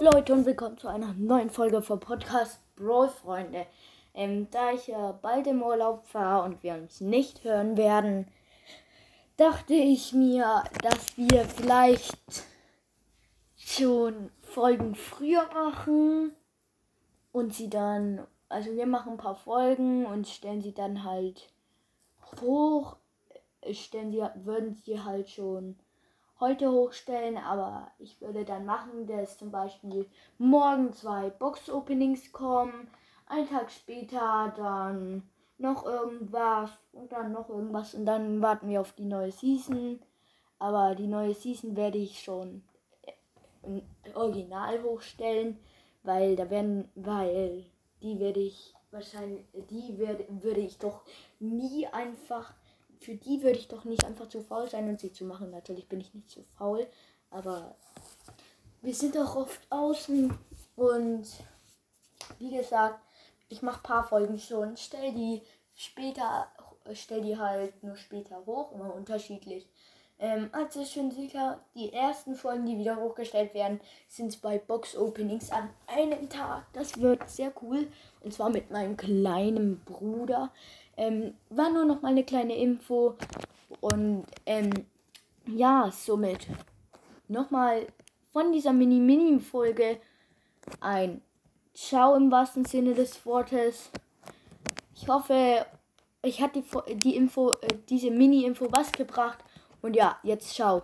Leute und willkommen zu einer neuen Folge vom Podcast Brawl Freunde. Ähm, da ich ja bald im Urlaub war und wir uns nicht hören werden, dachte ich mir, dass wir vielleicht schon Folgen früher machen und sie dann, also wir machen ein paar Folgen und stellen sie dann halt hoch, stellen sie, würden sie halt schon heute hochstellen, aber ich würde dann machen, dass zum Beispiel morgen zwei Box-Openings kommen, einen Tag später dann noch irgendwas und dann noch irgendwas und dann warten wir auf die neue Season. Aber die neue Season werde ich schon original hochstellen, weil da werden, weil die werde ich wahrscheinlich, die werde, würde ich doch nie einfach für die würde ich doch nicht einfach zu faul sein und sie zu machen. Natürlich bin ich nicht zu faul, aber wir sind auch oft außen und wie gesagt, ich mache paar Folgen schon, stell die später, stell die halt nur später hoch, immer unterschiedlich. Ähm, also schon sicher, die ersten Folgen, die wieder hochgestellt werden, sind bei Box Openings an einem Tag. Das wird sehr cool. Und zwar mit meinem kleinen Bruder. Ähm, war nur noch mal eine kleine Info. Und ähm, ja, somit nochmal von dieser Mini-Mini-Folge ein Ciao im wahrsten Sinne des Wortes. Ich hoffe, ich hat die, die Info, äh, diese Mini-Info was gebracht. Und ja, jetzt ciao.